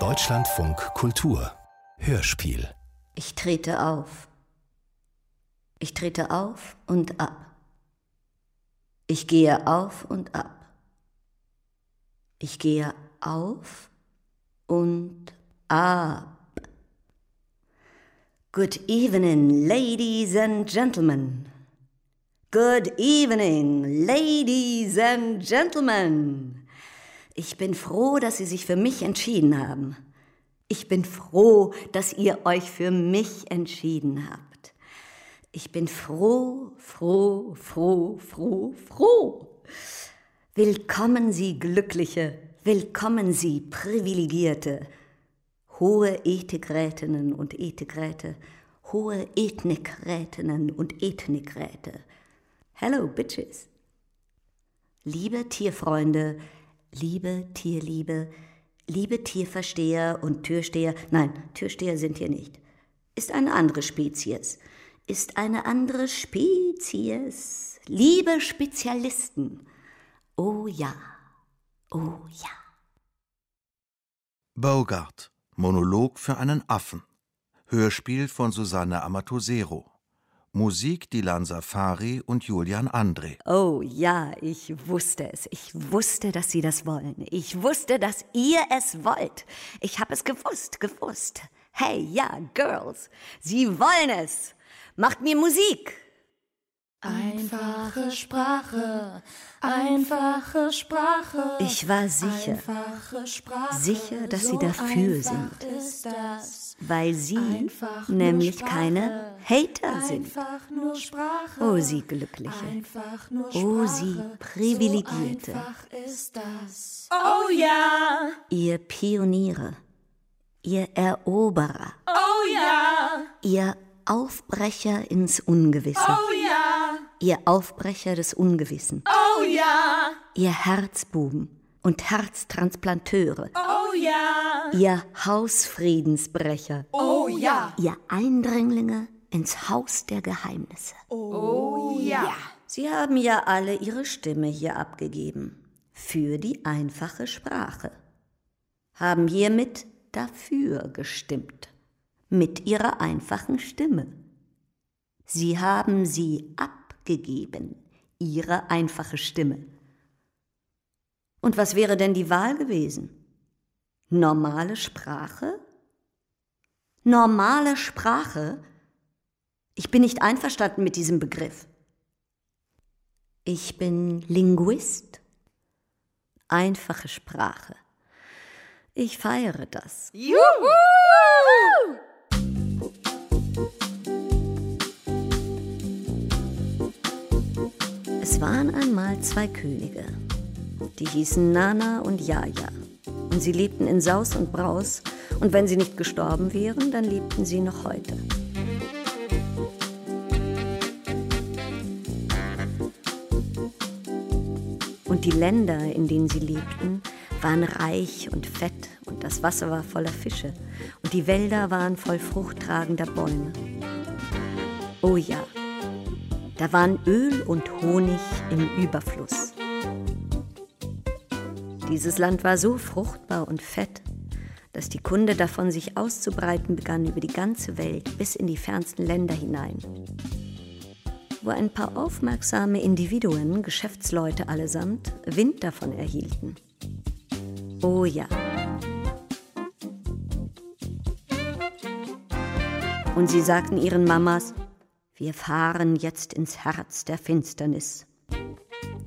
Deutschlandfunk Kultur Hörspiel Ich trete auf. Ich trete auf und ab. Ich gehe auf und ab. Ich gehe auf und ab. Good evening, ladies and gentlemen. Good evening, ladies and gentlemen. Ich bin froh, dass Sie sich für mich entschieden haben. Ich bin froh, dass ihr euch für mich entschieden habt. Ich bin froh, froh, froh, froh, froh. Willkommen Sie Glückliche, willkommen Sie Privilegierte, hohe Ethikrätinnen und Ethikräte, hohe Ethnikrätinnen und Ethnikräte. Hello, Bitches. Liebe Tierfreunde, liebe Tierliebe, liebe Tierversteher und Türsteher, nein, Türsteher sind hier nicht, ist eine andere Spezies, ist eine andere Spezies, liebe Spezialisten. Oh ja, oh ja. Bogart, Monolog für einen Affen. Hörspiel von Susanne Amatosero. Musik Dilan Safari und Julian André. Oh ja, ich wusste es. Ich wusste, dass Sie das wollen. Ich wusste, dass ihr es wollt. Ich habe es gewusst, gewusst. Hey, ja, Girls, Sie wollen es. Macht mir Musik. Einfache Sprache, einfache Sprache. Ich war sicher, Sprache, sicher, dass so Sie dafür einfach sind. Ist das. weil Sie Einfach nur nämlich Sprache, keine Hater sind. Einfach nur Sprache. Oh, Sie Glückliche. Einfach nur Oh. Sie Privilegierte. So einfach ist das. Oh ja, Ihr Pioniere, ihr Eroberer, oh ja, ihr Aufbrecher ins Ungewisse, oh ja, ihr Aufbrecher des Ungewissen, oh ja, ihr Herzbuben und Herztransplanteure, oh ja, ihr Hausfriedensbrecher, oh ja, ihr Eindringlinge ins Haus der Geheimnisse. oh ja. Sie haben ja alle Ihre Stimme hier abgegeben. Für die einfache Sprache. Haben hiermit dafür gestimmt. Mit Ihrer einfachen Stimme. Sie haben sie abgegeben. Ihre einfache Stimme. Und was wäre denn die Wahl gewesen? Normale Sprache? Normale Sprache? Ich bin nicht einverstanden mit diesem Begriff. Ich bin Linguist. Einfache Sprache. Ich feiere das. Es waren einmal zwei Könige. Die hießen Nana und Jaja. Und sie lebten in Saus und Braus. Und wenn sie nicht gestorben wären, dann lebten sie noch heute. Und die Länder, in denen sie lebten, waren reich und fett und das Wasser war voller Fische und die Wälder waren voll fruchttragender Bäume. Oh ja, da waren Öl und Honig im Überfluss. Dieses Land war so fruchtbar und fett, dass die Kunde davon sich auszubreiten begann über die ganze Welt bis in die fernsten Länder hinein wo ein paar aufmerksame Individuen, Geschäftsleute allesamt, Wind davon erhielten. Oh ja. Und sie sagten ihren Mamas, wir fahren jetzt ins Herz der Finsternis.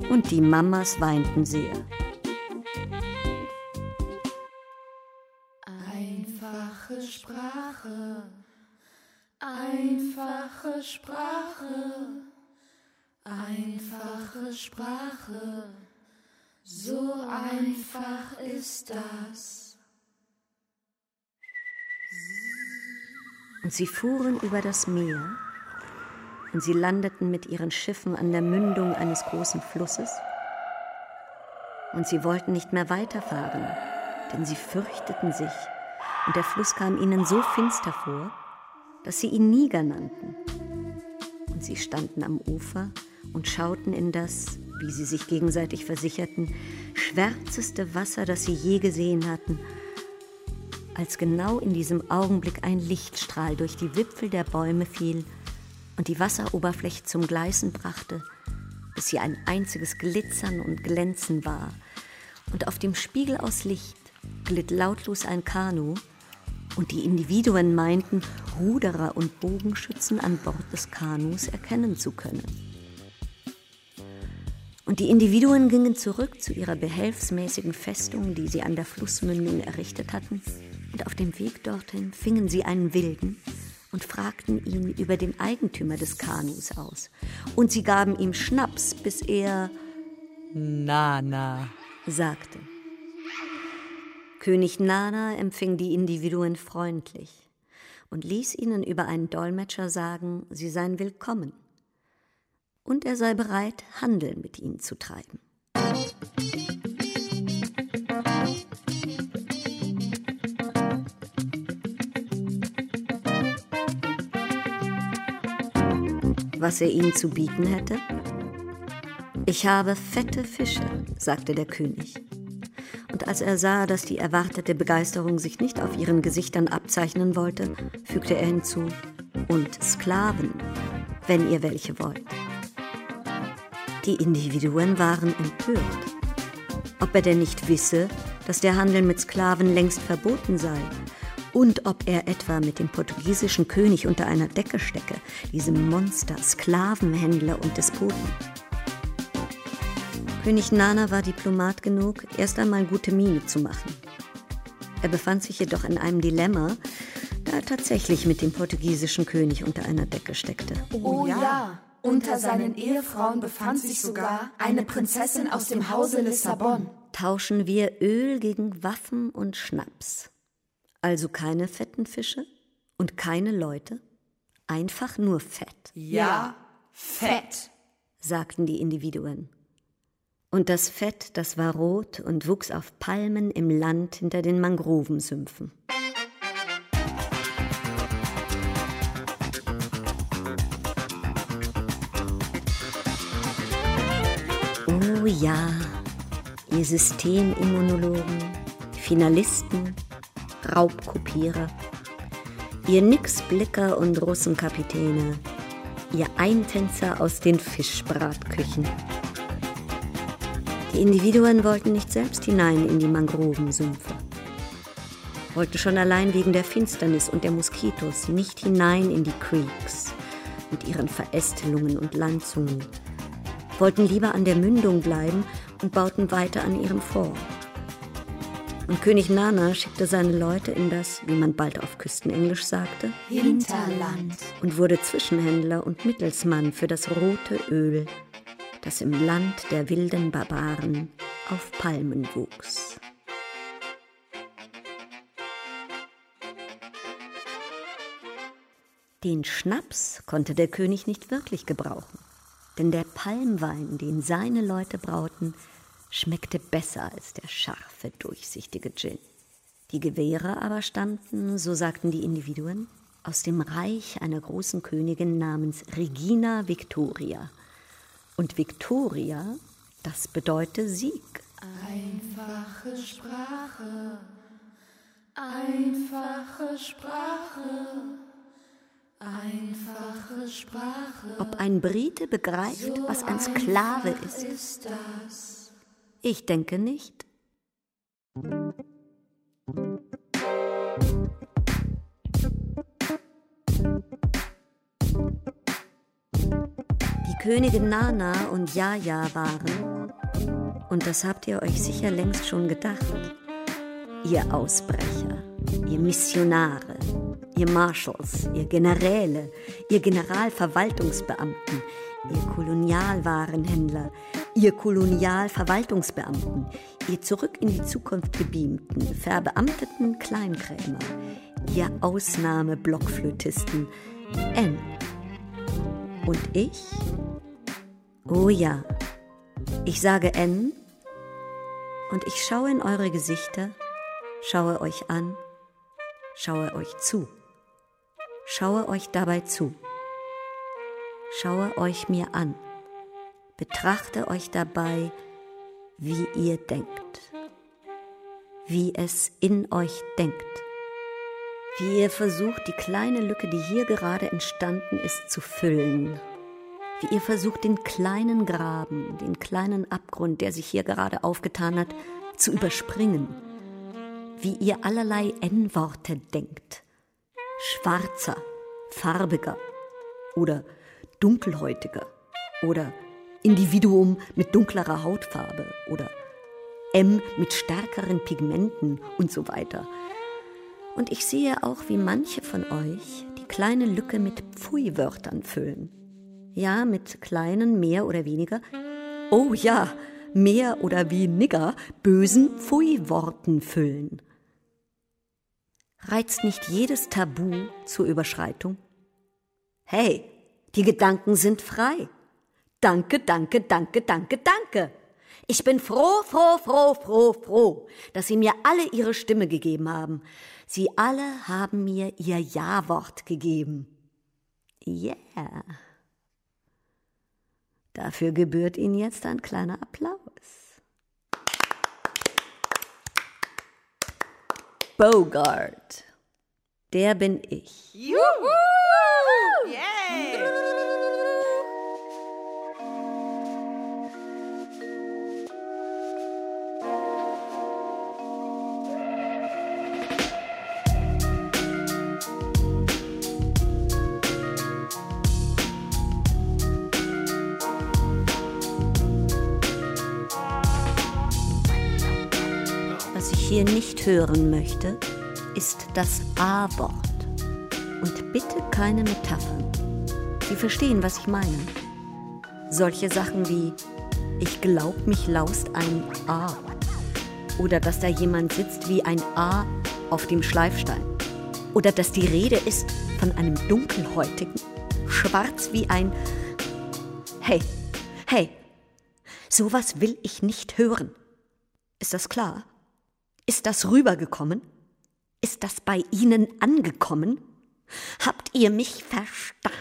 Und die Mamas weinten sehr. Einfache Sprache, einfache Sprache, einfache Sprache, so einfach ist das. Und sie fuhren über das Meer und sie landeten mit ihren Schiffen an der Mündung eines großen Flusses. Und sie wollten nicht mehr weiterfahren, denn sie fürchteten sich, und der Fluss kam ihnen so finster vor, dass sie ihn Niger nannten. Und sie standen am Ufer und schauten in das wie sie sich gegenseitig versicherten, schwärzeste Wasser, das sie je gesehen hatten, als genau in diesem Augenblick ein Lichtstrahl durch die Wipfel der Bäume fiel und die Wasseroberfläche zum Gleißen brachte, bis sie ein einziges Glitzern und Glänzen war, und auf dem Spiegel aus Licht glitt lautlos ein Kanu, und die Individuen meinten, Ruderer und Bogenschützen an Bord des Kanus erkennen zu können. Und die Individuen gingen zurück zu ihrer behelfsmäßigen Festung, die sie an der Flussmündung errichtet hatten, und auf dem Weg dorthin fingen sie einen Wilden und fragten ihn über den Eigentümer des Kanus aus. Und sie gaben ihm Schnaps, bis er Nana sagte. König Nana empfing die Individuen freundlich und ließ ihnen über einen Dolmetscher sagen, sie seien willkommen und er sei bereit, Handel mit ihnen zu treiben. Was er ihnen zu bieten hätte? Ich habe fette Fische, sagte der König. Und als er sah, dass die erwartete Begeisterung sich nicht auf ihren Gesichtern abzeichnen wollte, fügte er hinzu, und Sklaven, wenn ihr welche wollt. Die Individuen waren empört. Ob er denn nicht wisse, dass der Handel mit Sklaven längst verboten sei und ob er etwa mit dem portugiesischen König unter einer Decke stecke, diesem Monster, Sklavenhändler und Despoten. König Nana war Diplomat genug, erst einmal gute Miene zu machen. Er befand sich jedoch in einem Dilemma, da er tatsächlich mit dem portugiesischen König unter einer Decke steckte. Oh ja, unter seinen Ehefrauen befand sich sogar eine Prinzessin aus dem Hause Lissabon. Tauschen wir Öl gegen Waffen und Schnaps. Also keine fetten Fische und keine Leute, einfach nur Fett. Ja, Fett, sagten die Individuen. Und das Fett, das war rot und wuchs auf Palmen im Land hinter den Mangrovensümpfen. Oh ja, ihr Systemimmunologen, Finalisten, Raubkopierer, ihr Nixblicker und Russenkapitäne, ihr Eintänzer aus den Fischbratküchen. Die Individuen wollten nicht selbst hinein in die Mangrovensümpfe, wollten schon allein wegen der Finsternis und der Moskitos nicht hinein in die Creeks mit ihren Verästelungen und Landzungen, wollten lieber an der Mündung bleiben und bauten weiter an ihrem Fort. Und König Nana schickte seine Leute in das, wie man bald auf Küstenenglisch sagte, Hinterland. und wurde Zwischenhändler und Mittelsmann für das rote Öl, das im Land der wilden Barbaren auf Palmen wuchs. Den Schnaps konnte der König nicht wirklich gebrauchen, denn der Palmwein, den seine Leute brauten, schmeckte besser als der scharfe, durchsichtige Gin. Die Gewehre aber stammten, so sagten die Individuen, aus dem Reich einer großen Königin namens Regina Victoria. Und Victoria, das bedeute Sieg. Einfache Sprache, einfache Sprache, einfache Sprache. Ob ein Brite begreift, was ein Sklave ist? ist. Ich denke nicht. Die Königin Nana und Jaja waren, und das habt ihr euch sicher längst schon gedacht, ihr Ausbrecher, ihr Missionare, ihr Marshals, ihr Generäle, ihr Generalverwaltungsbeamten, ihr Kolonialwarenhändler, ihr Kolonialverwaltungsbeamten, ihr zurück in die Zukunft gebeamten, verbeamteten Kleinkrämer, ihr Ausnahmeblockflötisten, N. Und ich? Oh ja, ich sage N und ich schaue in eure Gesichter, schaue euch an, schaue euch zu, schaue euch dabei zu, schaue euch mir an, betrachte euch dabei, wie ihr denkt, wie es in euch denkt, wie ihr versucht, die kleine Lücke, die hier gerade entstanden ist, zu füllen, wie ihr versucht, den kleinen Graben, den kleinen Abgrund, der sich hier gerade aufgetan hat, zu überspringen, wie ihr allerlei N-Worte denkt, schwarzer, farbiger oder dunkelhäutiger oder Individuum mit dunklerer Hautfarbe oder M mit stärkeren Pigmenten und so weiter. Und ich sehe auch, wie manche von euch die kleine Lücke mit Pfui-Wörtern füllen. Ja, mit kleinen, mehr oder weniger. Oh ja, mehr oder weniger bösen Pfui-Worten füllen. Reizt nicht jedes Tabu zur Überschreitung? Hey, die Gedanken sind frei. Danke, danke, danke, danke, danke. Ich bin froh, froh, froh, froh, froh, dass Sie mir alle Ihre Stimme gegeben haben. Sie alle haben mir Ihr Ja-Wort gegeben. Yeah. Dafür gebührt Ihnen jetzt ein kleiner Applaus. Bogart. Der bin ich. Juhu! Yay! Was hier nicht hören möchte, ist das A-Wort. Und bitte keine Metaphern. Sie verstehen, was ich meine. Solche Sachen wie ich glaub, mich laust ein A. Oder dass da jemand sitzt wie ein A auf dem Schleifstein. Oder dass die Rede ist von einem dunkelhäutigen, schwarz wie ein Hey, hey, sowas will ich nicht hören. Ist das klar? Ist das rübergekommen? Ist das bei Ihnen angekommen? Habt ihr mich verstanden?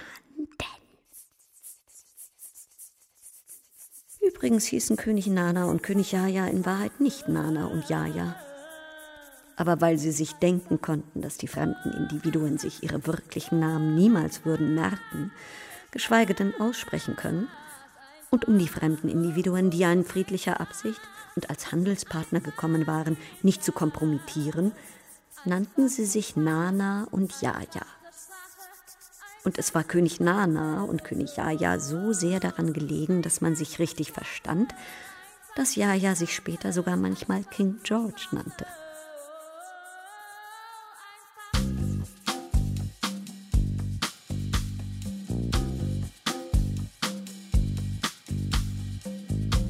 Übrigens hießen König Nana und König Jaja in Wahrheit nicht Nana und Jaja. Aber weil sie sich denken konnten, dass die fremden Individuen sich ihre wirklichen Namen niemals würden merken, geschweige denn aussprechen können, und um die fremden Individuen, die ja in friedlicher Absicht und als Handelspartner gekommen waren, nicht zu kompromittieren, nannten sie sich Nana und Jaja. Und es war König Nana und König Jaja so sehr daran gelegen, dass man sich richtig verstand, dass Jaja sich später sogar manchmal King George nannte.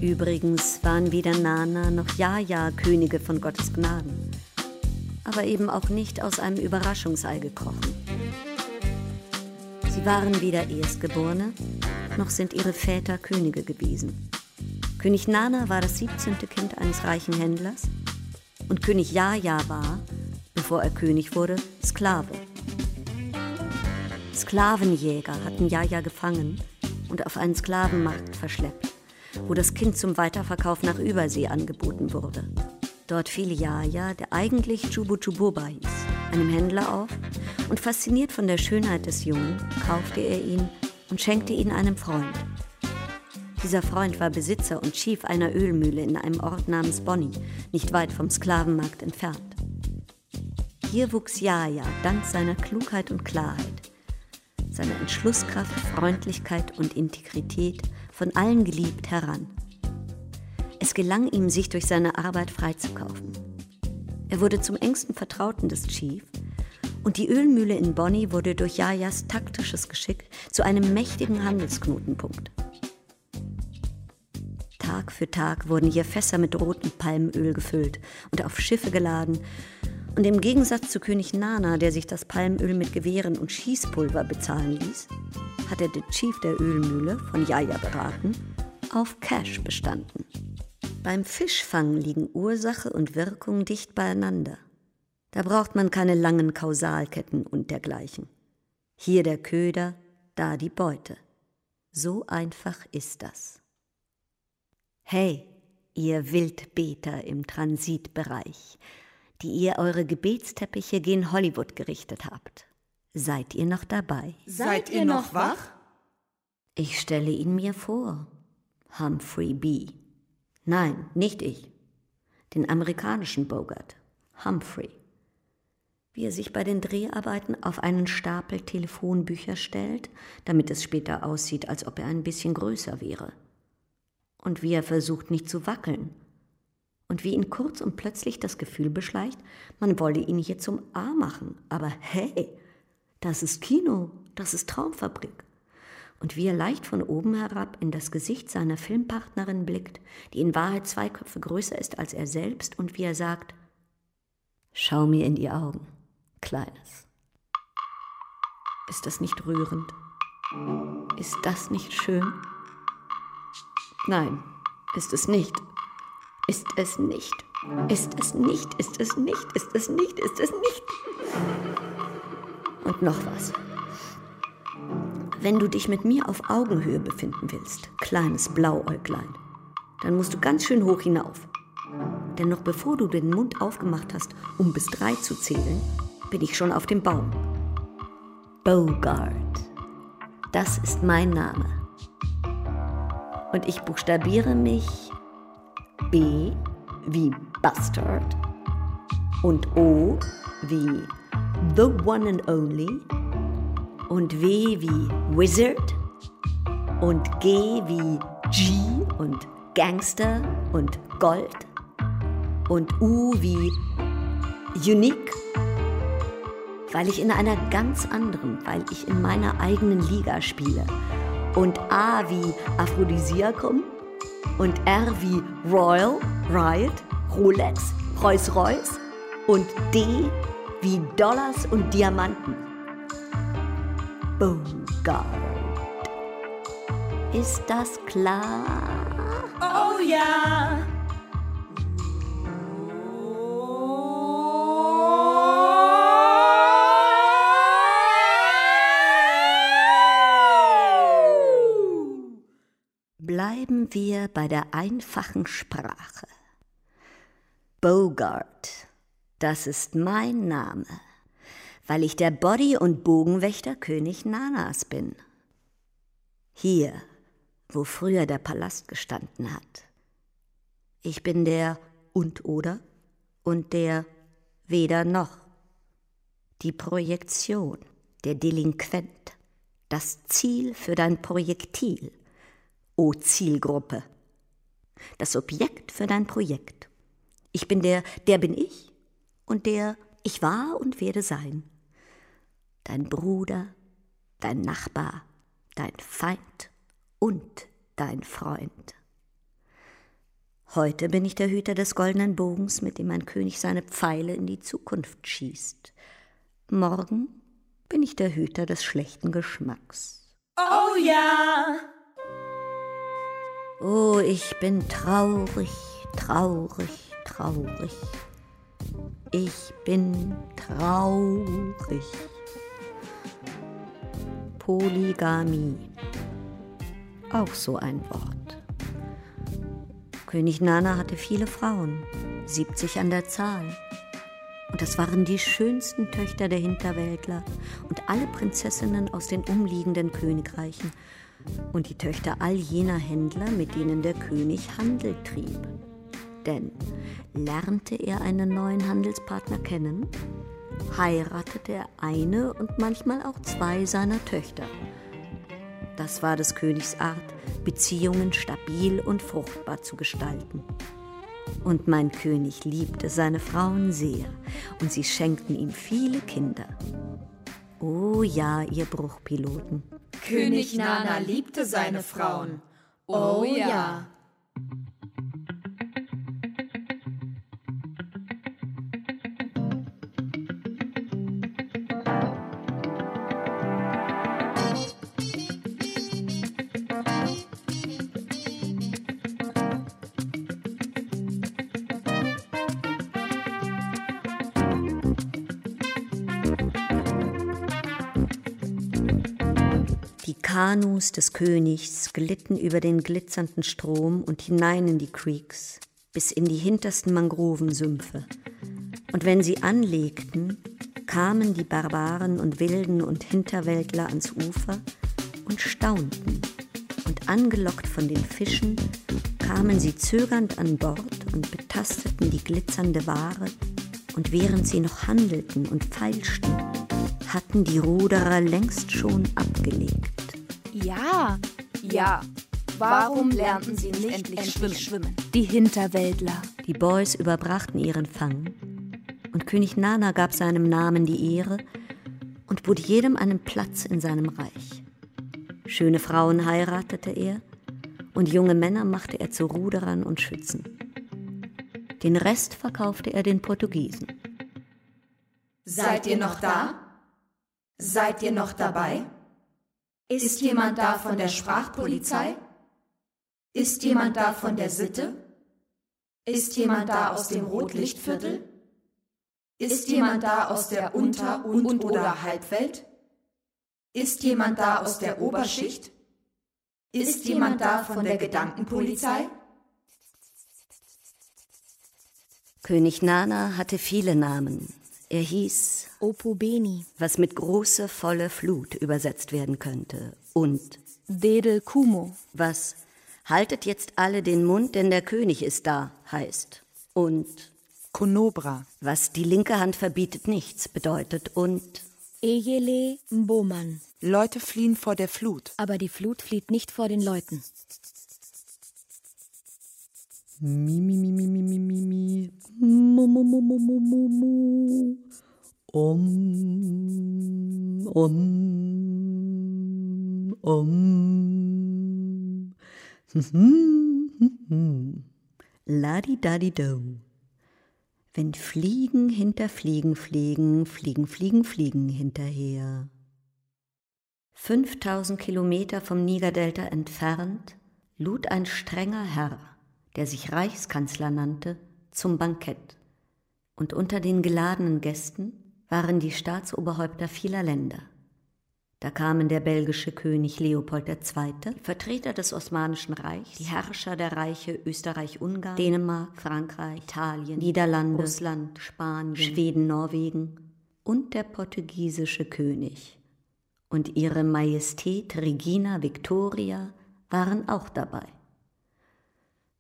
Übrigens waren weder Nana noch Jaja Könige von Gottes Gnaden, aber eben auch nicht aus einem Überraschungsei gekrochen. Sie waren weder Erstgeborene, noch sind ihre Väter Könige gewesen. König Nana war das 17. Kind eines reichen Händlers und König Jaja war, bevor er König wurde, Sklave. Sklavenjäger hatten Jaja gefangen und auf einen Sklavenmarkt verschleppt, wo das Kind zum Weiterverkauf nach Übersee angeboten wurde. Dort fiel Jaja, der eigentlich Chubu Chububa hieß, einem Händler auf und fasziniert von der Schönheit des Jungen, kaufte er ihn und schenkte ihn einem Freund. Dieser Freund war Besitzer und Chief einer Ölmühle in einem Ort namens Bonny, nicht weit vom Sklavenmarkt entfernt. Hier wuchs Jaja dank seiner Klugheit und Klarheit, seiner Entschlusskraft, Freundlichkeit und Integrität von allen geliebt heran. Es gelang ihm, sich durch seine Arbeit freizukaufen. Er wurde zum engsten Vertrauten des Chief und die Ölmühle in Bonny wurde durch Jajas taktisches Geschick zu einem mächtigen Handelsknotenpunkt. Tag für Tag wurden hier Fässer mit rotem Palmöl gefüllt und auf Schiffe geladen. Und im Gegensatz zu König Nana, der sich das Palmöl mit Gewehren und Schießpulver bezahlen ließ, hatte der Chief der Ölmühle, von Jaja beraten, auf Cash bestanden. Beim Fischfang liegen Ursache und Wirkung dicht beieinander. Da braucht man keine langen Kausalketten und dergleichen. Hier der Köder, da die Beute. So einfach ist das. Hey, ihr Wildbeter im Transitbereich, die ihr eure Gebetsteppiche gen Hollywood gerichtet habt. Seid ihr noch dabei? Seid ihr noch wach? Ich stelle ihn mir vor. Humphrey B. Nein, nicht ich. Den amerikanischen Bogart. Humphrey. Wie er sich bei den Dreharbeiten auf einen Stapel Telefonbücher stellt, damit es später aussieht, als ob er ein bisschen größer wäre. Und wie er versucht, nicht zu wackeln. Und wie ihn kurz und plötzlich das Gefühl beschleicht, man wolle ihn hier zum A machen. Aber hey, das ist Kino, das ist Traumfabrik. Und wie er leicht von oben herab in das Gesicht seiner Filmpartnerin blickt, die in Wahrheit zwei Köpfe größer ist als er selbst, und wie er sagt, Schau mir in die Augen, Kleines. Ist das nicht rührend? Ist das nicht schön? Nein, ist es nicht. Ist es nicht. Ist es nicht. Ist es nicht. Ist es nicht. Ist es nicht. Und noch was. Wenn du dich mit mir auf Augenhöhe befinden willst, kleines Blauäuglein, dann musst du ganz schön hoch hinauf. Denn noch bevor du den Mund aufgemacht hast, um bis drei zu zählen, bin ich schon auf dem Baum. Bogart. Das ist mein Name. Und ich buchstabiere mich B wie Bastard und O wie The One and Only und W wie Wizard und G wie G und Gangster und Gold und U wie Unique, weil ich in einer ganz anderen, weil ich in meiner eigenen Liga spiele. Und A wie Aphrodisiakum und R wie Royal, Riot, Rolex, Rolls-Royce und D wie Dollars und Diamanten. Bogart. Ist das klar? Oh ja! Bleiben wir bei der einfachen Sprache. Bogart, das ist mein Name, weil ich der Body- und Bogenwächter König Nanas bin. Hier, wo früher der Palast gestanden hat. Ich bin der und oder und der weder noch. Die Projektion, der Delinquent, das Ziel für dein Projektil – O Zielgruppe. Das Objekt für dein Projekt. Ich bin der, der bin ich und der ich war und werde sein. Dein Bruder, dein Nachbar, dein Feind und dein Freund. Heute bin ich der Hüter des goldenen Bogens, mit dem ein König seine Pfeile in die Zukunft schießt. Morgen bin ich der Hüter des schlechten Geschmacks. Oh ja! Oh, ich bin traurig, traurig, traurig. Ich bin traurig. Polygamie. Auch so ein Wort. König Nana hatte viele Frauen, 70 an der Zahl. Und das waren die schönsten Töchter der Hinterwäldler und alle Prinzessinnen aus den umliegenden Königreichen und die Töchter all jener Händler, mit denen der König Handel trieb. Denn lernte er einen neuen Handelspartner kennen, heiratete er eine und manchmal auch zwei seiner Töchter. Das war des Königs Art, Beziehungen stabil und fruchtbar zu gestalten. Und mein König liebte seine Frauen sehr, und sie schenkten ihm viele Kinder. Oh ja, ihr Bruchpiloten. König Nana liebte seine Frauen. Oh ja. Kanus des Königs glitten über den glitzernden Strom und hinein in die Creeks, bis in die hintersten Mangrovensümpfe. Und wenn sie anlegten, kamen die Barbaren und Wilden und Hinterwäldler ans Ufer und staunten. Und angelockt von den Fischen kamen sie zögernd an Bord und betasteten die glitzernde Ware, und während sie noch handelten und feilschten, hatten die Ruderer längst schon abgelegt. Ja, ja. Warum lernten sie nicht endlich, endlich schwimmen? schwimmen? Die Hinterwäldler. Die Boys überbrachten ihren Fang, und König Nana gab seinem Namen die Ehre und bot jedem einen Platz in seinem Reich. Schöne Frauen heiratete er, und junge Männer machte er zu Ruderern und Schützen. Den Rest verkaufte er den Portugiesen. Seid ihr noch da? Seid ihr noch dabei? Ist jemand da von der Sprachpolizei? Ist jemand da von der Sitte? Ist jemand da aus dem Rotlichtviertel? Ist jemand da aus der Unter- und oder Halbwelt? Ist jemand da aus der Oberschicht? Ist jemand da von der Gedankenpolizei? König Nana hatte viele Namen. Er hieß Opubeni, was mit große, volle Flut übersetzt werden könnte. Und Dedel Kumo, was haltet jetzt alle den Mund, denn der König ist da, heißt. Und Konobra, was die linke Hand verbietet nichts, bedeutet. Und Ejele Mboman, Leute fliehen vor der Flut. aber die Flut flieht nicht vor den Leuten. Mi, mi, mi, mi, mi, mi, mi, mi. Mu, mu, mu, mu, mu, mu, mu. Om, om, om. Ladi-dadi-do. Wenn Fliegen hinter Fliegen fliegen, fliegen, fliegen, fliegen hinterher. 5000 Kilometer vom Nigerdelta entfernt lud ein strenger Herr, der sich Reichskanzler nannte, zum Bankett. Und unter den geladenen Gästen waren die Staatsoberhäupter vieler Länder. Da kamen der belgische König Leopold II., Vertreter des Osmanischen Reichs, die Herrscher der Reiche Österreich-Ungarn, Dänemark, Frankreich, Italien, Niederlande, Russland, Spanien, Schweden, Norwegen und der portugiesische König. Und ihre Majestät Regina Victoria waren auch dabei.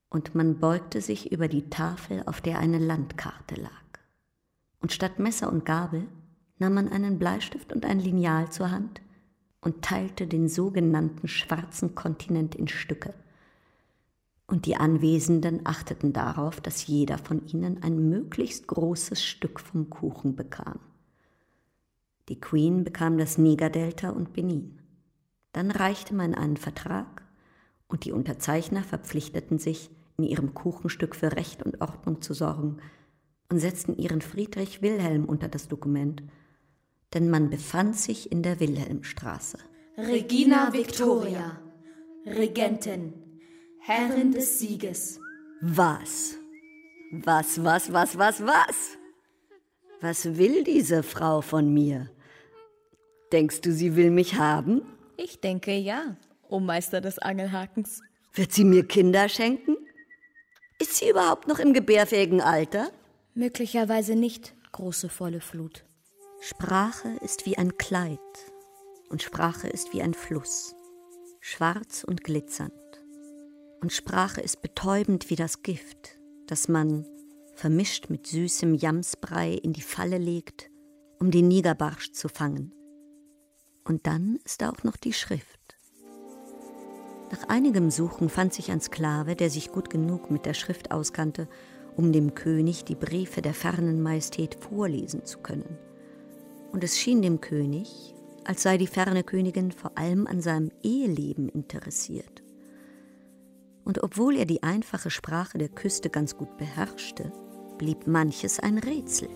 Und man beugte sich über die Tafel, auf der eine Landkarte lag. Und statt Messer und Gabel nahm man einen Bleistift und ein Lineal zur Hand und teilte den sogenannten schwarzen Kontinent in Stücke. Und die Anwesenden achteten darauf, dass jeder von ihnen ein möglichst großes Stück vom Kuchen bekam. Die Queen bekam das Nigerdelta und Benin. Dann reichte man einen Vertrag und die Unterzeichner verpflichteten sich, in ihrem Kuchenstück für Recht und Ordnung zu sorgen und setzten ihren Friedrich Wilhelm unter das Dokument, denn man befand sich in der Wilhelmstraße. Regina Victoria, Regentin, Herrin des Sieges. Was? Was, was, was, was, was? Was will diese Frau von mir? Denkst du, sie will mich haben? Ich denke ja, o Meister des Angelhakens. Wird sie mir Kinder schenken? Ist sie überhaupt noch im gebärfähigen Alter? Möglicherweise nicht, große volle Flut. Sprache ist wie ein Kleid und Sprache ist wie ein Fluss, schwarz und glitzernd. Und Sprache ist betäubend wie das Gift, das man, vermischt mit süßem Jamsbrei, in die Falle legt, um den Nigerbarsch zu fangen. Und dann ist da auch noch die Schrift. Nach einigem Suchen fand sich ein Sklave, der sich gut genug mit der Schrift auskannte, um dem König die Briefe der fernen Majestät vorlesen zu können. Und es schien dem König, als sei die ferne Königin vor allem an seinem Eheleben interessiert. Und obwohl er die einfache Sprache der Küste ganz gut beherrschte, blieb manches ein Rätsel.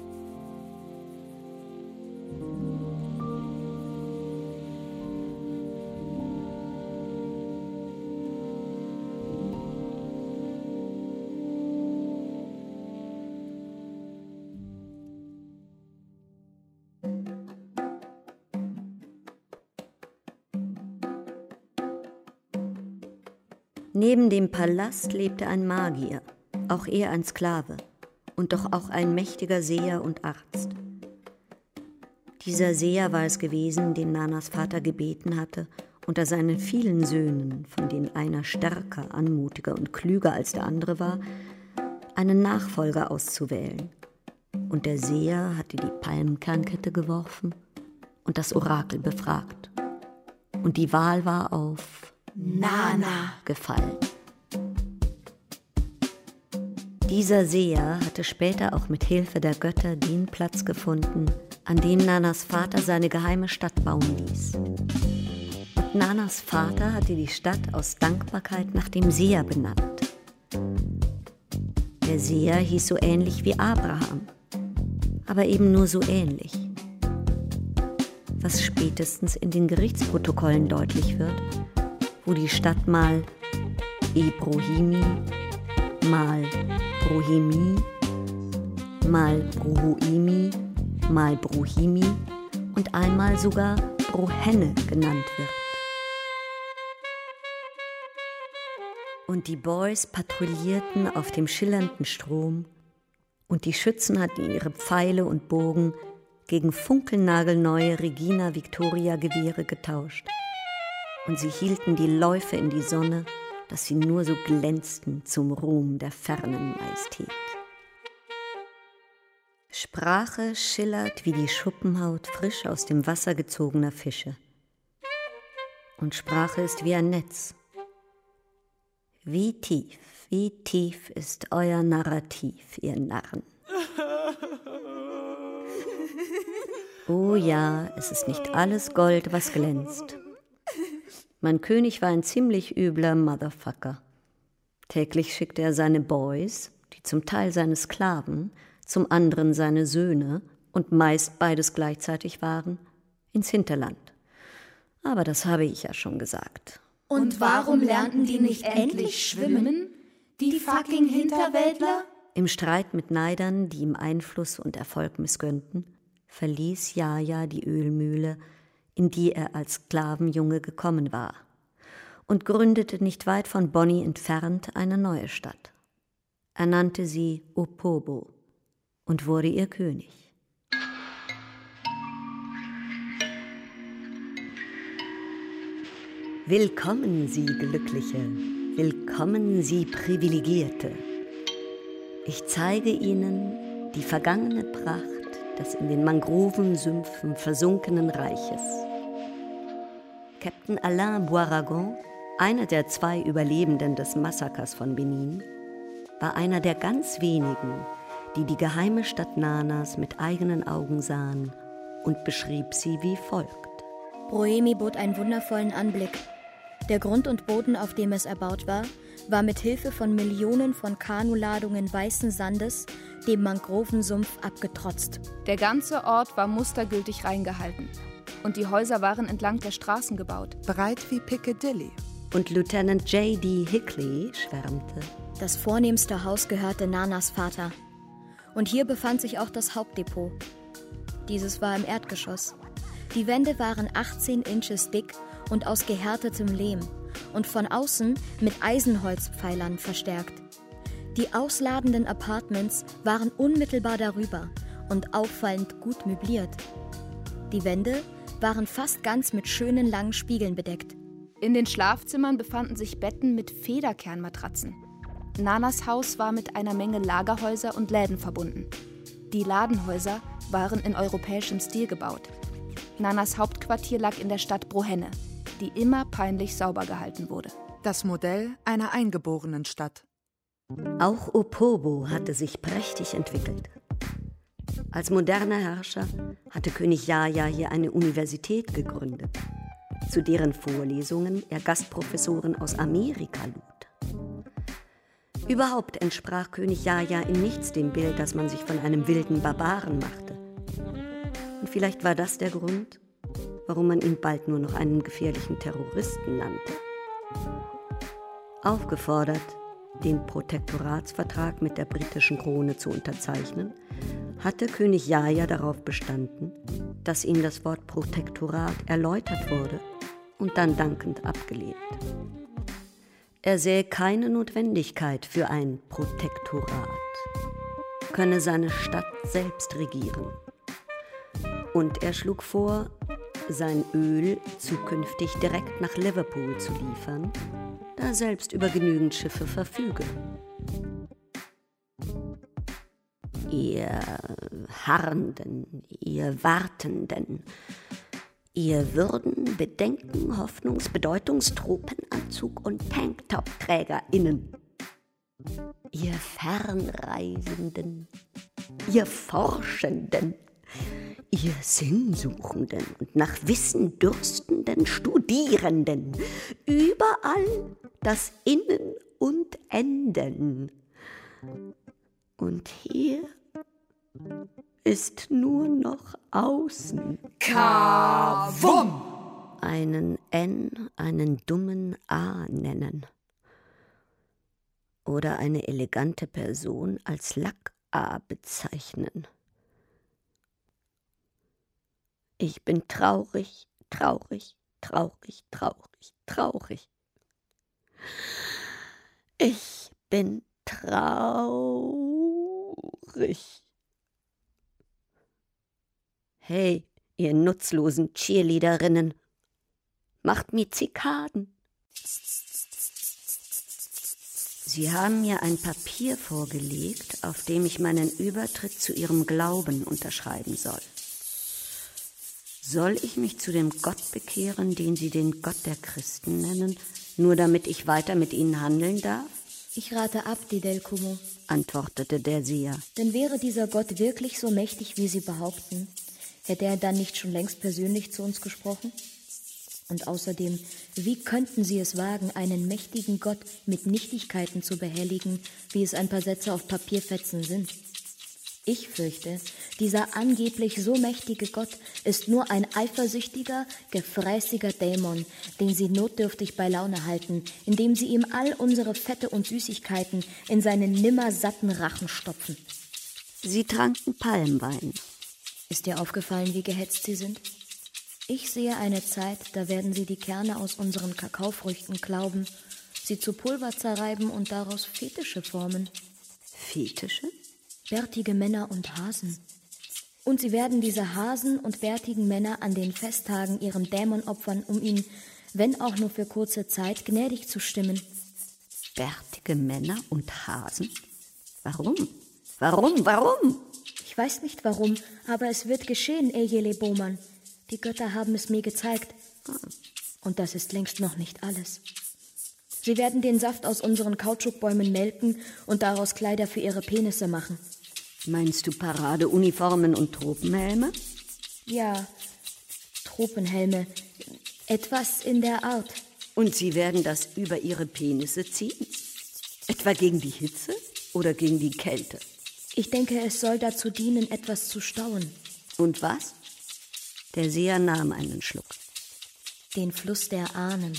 Neben dem Palast lebte ein Magier, auch er ein Sklave und doch auch ein mächtiger Seher und Arzt. Dieser Seher war es gewesen, den Nanas Vater gebeten hatte, unter seinen vielen Söhnen, von denen einer stärker, anmutiger und klüger als der andere war, einen Nachfolger auszuwählen. Und der Seher hatte die Palmkernkette geworfen und das Orakel befragt. Und die Wahl war auf Nana gefallen. Dieser Seher hatte später auch mit Hilfe der Götter den Platz gefunden, an dem Nanas Vater seine geheime Stadt bauen ließ. Und Nanas Vater hatte die Stadt aus Dankbarkeit nach dem Seher benannt. Der Seher hieß so ähnlich wie Abraham, aber eben nur so ähnlich. Was spätestens in den Gerichtsprotokollen deutlich wird, wo die Stadt mal Ebrohimi, mal Brohemi, mal Brohuimi, mal Brohimi und einmal sogar Brohenne genannt wird. Und die Boys patrouillierten auf dem schillernden Strom und die Schützen hatten ihre Pfeile und Bogen gegen funkelnagelneue Regina Victoria Gewehre getauscht. Und sie hielten die Läufe in die Sonne dass sie nur so glänzten zum Ruhm der fernen Majestät. Sprache schillert wie die Schuppenhaut frisch aus dem Wasser gezogener Fische. Und Sprache ist wie ein Netz. Wie tief, wie tief ist euer Narrativ, ihr Narren. Oh ja, es ist nicht alles Gold, was glänzt. Mein König war ein ziemlich übler Motherfucker. Täglich schickte er seine Boys, die zum Teil seine Sklaven, zum anderen seine Söhne und meist beides gleichzeitig waren, ins Hinterland. Aber das habe ich ja schon gesagt. Und warum lernten die nicht endlich schwimmen? Die fucking Hinterwäldler? Im Streit mit Neidern, die ihm Einfluss und Erfolg missgönnten, verließ Jaja die Ölmühle, in die er als Sklavenjunge gekommen war, und gründete nicht weit von Bonny entfernt eine neue Stadt. Er nannte sie Opobo und wurde ihr König. Willkommen, Sie Glückliche, willkommen, Sie Privilegierte. Ich zeige Ihnen die vergangene Pracht des in den Mangrovensümpfen versunkenen Reiches. Captain Alain Boiragon, einer der zwei Überlebenden des Massakers von Benin, war einer der ganz wenigen, die die geheime Stadt Nanas mit eigenen Augen sahen und beschrieb sie wie folgt. Broemi bot einen wundervollen Anblick. Der Grund und Boden, auf dem es erbaut war, war mit Hilfe von Millionen von Kanuladungen weißen Sandes dem Mangrovensumpf abgetrotzt. Der ganze Ort war mustergültig reingehalten. Und die Häuser waren entlang der Straßen gebaut. Breit wie Piccadilly. Und Lieutenant J.D. Hickley schwärmte. Das vornehmste Haus gehörte Nanas Vater. Und hier befand sich auch das Hauptdepot. Dieses war im Erdgeschoss. Die Wände waren 18 Inches dick und aus gehärtetem Lehm und von außen mit Eisenholzpfeilern verstärkt. Die ausladenden Apartments waren unmittelbar darüber und auffallend gut möbliert. Die Wände waren fast ganz mit schönen langen Spiegeln bedeckt. In den Schlafzimmern befanden sich Betten mit Federkernmatratzen. Nanas Haus war mit einer Menge Lagerhäuser und Läden verbunden. Die Ladenhäuser waren in europäischem Stil gebaut. Nanas Hauptquartier lag in der Stadt Brohenne, die immer peinlich sauber gehalten wurde. Das Modell einer eingeborenen Stadt. Auch Opobo hatte sich prächtig entwickelt. Als moderner Herrscher hatte König Jaja hier eine Universität gegründet, zu deren Vorlesungen er Gastprofessoren aus Amerika lud. Überhaupt entsprach König Jaja in nichts dem Bild, das man sich von einem wilden Barbaren machte. Und vielleicht war das der Grund, warum man ihn bald nur noch einen gefährlichen Terroristen nannte. Aufgefordert, den Protektoratsvertrag mit der britischen Krone zu unterzeichnen, hatte König Jaja darauf bestanden, dass ihm das Wort Protektorat erläutert wurde und dann dankend abgelehnt. Er sähe keine Notwendigkeit für ein Protektorat, könne seine Stadt selbst regieren. Und er schlug vor, sein Öl zukünftig direkt nach Liverpool zu liefern, da selbst über genügend Schiffe verfüge. Ihr Harrenden, ihr Wartenden, ihr Würden, Bedenken, Hoffnungs-, Bedeutungstropenanzug und Tanktop-TrägerInnen. Ihr Fernreisenden, ihr Forschenden, ihr Sinnsuchenden und nach Wissen dürstenden Studierenden, überall das Innen und Enden. Und hier ist nur noch außen. Kavum! Einen N, einen dummen A nennen. Oder eine elegante Person als Lack-A bezeichnen. Ich bin traurig, traurig, traurig, traurig, traurig. Ich bin traurig. Hey, ihr nutzlosen Cheerleaderinnen, macht mir Zikaden. Sie haben mir ein Papier vorgelegt, auf dem ich meinen Übertritt zu ihrem Glauben unterschreiben soll. Soll ich mich zu dem Gott bekehren, den Sie den Gott der Christen nennen, nur damit ich weiter mit Ihnen handeln darf? Ich rate ab, Didel Kumo, antwortete der Seher. Denn wäre dieser Gott wirklich so mächtig, wie Sie behaupten, hätte er dann nicht schon längst persönlich zu uns gesprochen? Und außerdem, wie könnten Sie es wagen, einen mächtigen Gott mit Nichtigkeiten zu behelligen, wie es ein paar Sätze auf Papierfetzen sind? Ich fürchte, dieser angeblich so mächtige Gott ist nur ein eifersüchtiger, gefräßiger Dämon, den Sie notdürftig bei Laune halten, indem Sie ihm all unsere Fette und Süßigkeiten in seinen nimmersatten Rachen stopfen. Sie tranken Palmwein. Ist dir aufgefallen, wie gehetzt Sie sind? Ich sehe eine Zeit, da werden Sie die Kerne aus unseren Kakaofrüchten glauben, sie zu Pulver zerreiben und daraus Fetische formen. Fetische? Bärtige Männer und Hasen. Und sie werden diese Hasen und bärtigen Männer an den Festtagen ihrem Dämon opfern, um ihn, wenn auch nur für kurze Zeit, gnädig zu stimmen. Bärtige Männer und Hasen? Warum? Warum? Warum? Ich weiß nicht warum, aber es wird geschehen, Ejele Boman. Die Götter haben es mir gezeigt. Und das ist längst noch nicht alles. Sie werden den Saft aus unseren Kautschukbäumen melken und daraus Kleider für ihre Penisse machen. Meinst du Paradeuniformen und Tropenhelme? Ja, Tropenhelme. Etwas in der Art. Und sie werden das über ihre Penisse ziehen? Etwa gegen die Hitze oder gegen die Kälte? Ich denke, es soll dazu dienen, etwas zu stauen. Und was? Der Seher nahm einen Schluck. Den Fluss der Ahnen.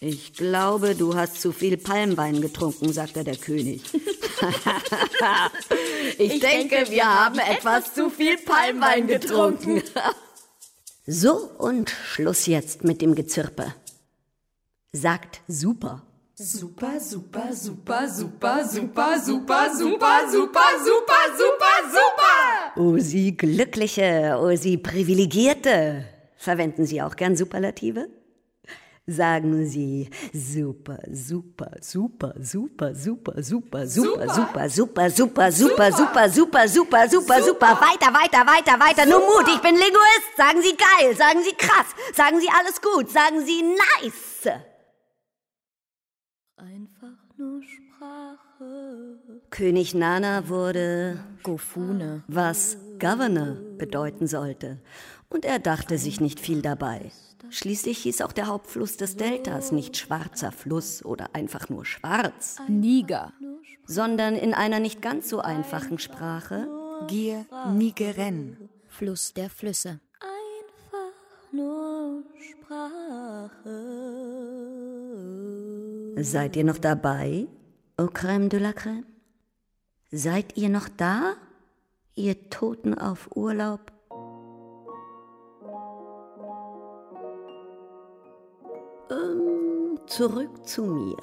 Ich glaube, du hast zu viel Palmwein getrunken, sagte der König. ich, ich denke, denke, wir haben etwas zu viel Palmwein getrunken. so, und Schluss jetzt mit dem Gezirpe. Sagt super. Super, super, super, super, super, super, super, super, super, super, super. Oh, Sie Glückliche, oh, Sie Privilegierte. Verwenden Sie auch gern Superlative? Sagen Sie super, super, super, super, super, super, super, super, super, super, super, super, super, super, super, super, weiter, weiter, weiter, weiter, nur Mut, ich bin Linguist. Sagen Sie geil, sagen Sie krass, sagen Sie alles gut, sagen Sie nice. Einfach nur Sprache. König Nana wurde Gofune, was Governor bedeuten sollte. Und er dachte sich nicht viel dabei. Schließlich hieß auch der Hauptfluss des Deltas nicht schwarzer Fluss oder einfach nur schwarz. Niger. Sondern in einer nicht ganz so einfachen Sprache. Gier Nigeren. Fluss der Flüsse. Einfach nur Sprache. Seid ihr noch dabei, au crème de la crème? Seid ihr noch da, ihr Toten auf Urlaub? Zurück zu mir.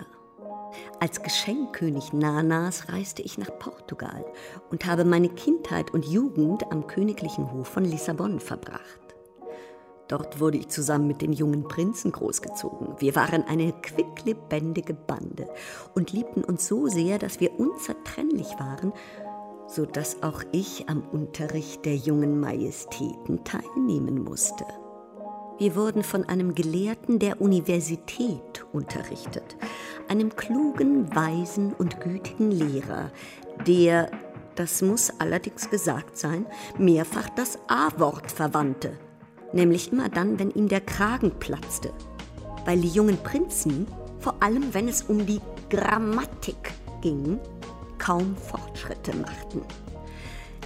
Als Geschenkkönig Nanas reiste ich nach Portugal und habe meine Kindheit und Jugend am königlichen Hof von Lissabon verbracht. Dort wurde ich zusammen mit den jungen Prinzen großgezogen. Wir waren eine quicklebendige Bande und liebten uns so sehr, dass wir unzertrennlich waren, so dass auch ich am Unterricht der jungen Majestäten teilnehmen musste. Wir wurden von einem Gelehrten der Universität unterrichtet, einem klugen, weisen und gütigen Lehrer, der, das muss allerdings gesagt sein, mehrfach das A-Wort verwandte, nämlich immer dann, wenn ihm der Kragen platzte, weil die jungen Prinzen, vor allem wenn es um die Grammatik ging, kaum Fortschritte machten.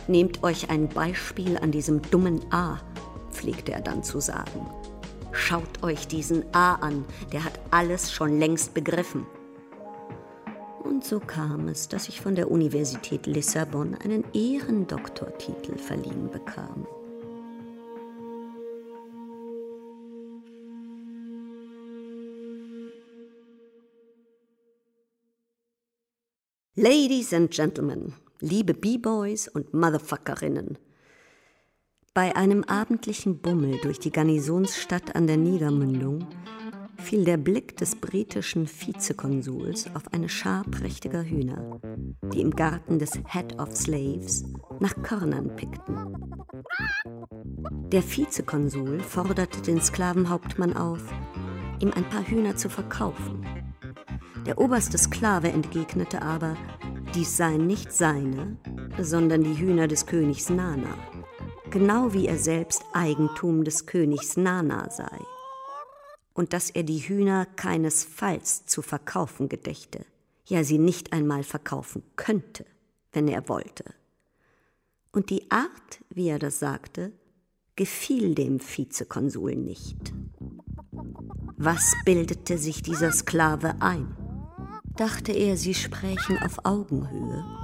Nehmt euch ein Beispiel an diesem dummen A, pflegte er dann zu sagen. Schaut euch diesen A an, der hat alles schon längst begriffen. Und so kam es, dass ich von der Universität Lissabon einen Ehrendoktortitel verliehen bekam. Ladies and Gentlemen, liebe B-Boys und Motherfuckerinnen, bei einem abendlichen Bummel durch die Garnisonsstadt an der Niedermündung fiel der Blick des britischen Vizekonsuls auf eine Schar prächtiger Hühner, die im Garten des Head of Slaves nach Körnern pickten. Der Vizekonsul forderte den Sklavenhauptmann auf, ihm ein paar Hühner zu verkaufen. Der oberste Sklave entgegnete aber, dies seien nicht seine, sondern die Hühner des Königs Nana genau wie er selbst Eigentum des Königs Nana sei, und dass er die Hühner keinesfalls zu verkaufen gedächte, ja sie nicht einmal verkaufen könnte, wenn er wollte. Und die Art, wie er das sagte, gefiel dem Vizekonsul nicht. Was bildete sich dieser Sklave ein? Dachte er, sie sprächen auf Augenhöhe?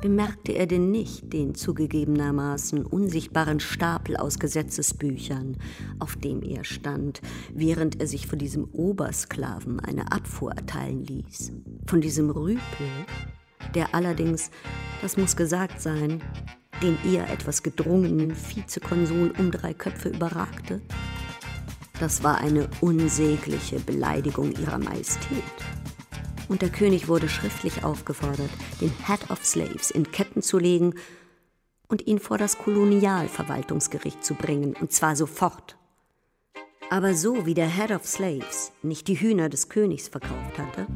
Bemerkte er denn nicht den zugegebenermaßen unsichtbaren Stapel aus Gesetzesbüchern, auf dem er stand, während er sich von diesem Obersklaven eine Abfuhr erteilen ließ, von diesem Rüpel, der allerdings, das muss gesagt sein, den eher etwas gedrungenen Vizekonsul um drei Köpfe überragte? Das war eine unsägliche Beleidigung ihrer Majestät und der König wurde schriftlich aufgefordert, den Head of Slaves in Ketten zu legen und ihn vor das Kolonialverwaltungsgericht zu bringen, und zwar sofort. Aber so wie der Head of Slaves nicht die Hühner des Königs verkauft hatte,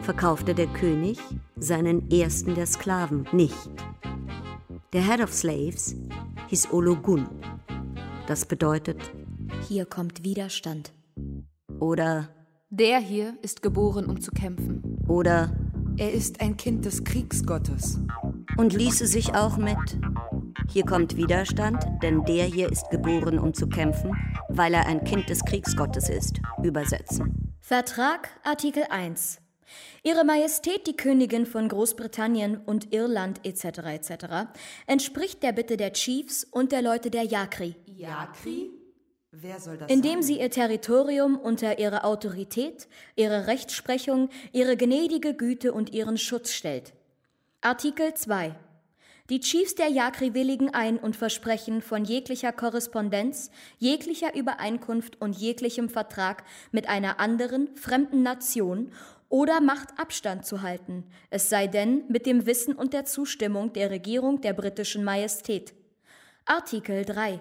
verkaufte der König seinen ersten der Sklaven nicht. Der Head of Slaves hieß Ologun. Das bedeutet, hier kommt Widerstand. Oder der hier ist geboren, um zu kämpfen. Oder er ist ein Kind des Kriegsgottes. Und ließe sich auch mit Hier kommt Widerstand, denn der hier ist geboren, um zu kämpfen, weil er ein Kind des Kriegsgottes ist, übersetzen. Vertrag Artikel 1. Ihre Majestät die Königin von Großbritannien und Irland etc. etc. entspricht der Bitte der Chiefs und der Leute der Yakri. Yakri? Wer soll das Indem sie ihr Territorium unter ihre Autorität, ihre Rechtsprechung, ihre gnädige Güte und ihren Schutz stellt. Artikel 2. Die Chiefs der Yakri willigen ein und versprechen von jeglicher Korrespondenz, jeglicher Übereinkunft und jeglichem Vertrag mit einer anderen, fremden Nation oder Macht Abstand zu halten, es sei denn mit dem Wissen und der Zustimmung der Regierung der britischen Majestät. Artikel 3.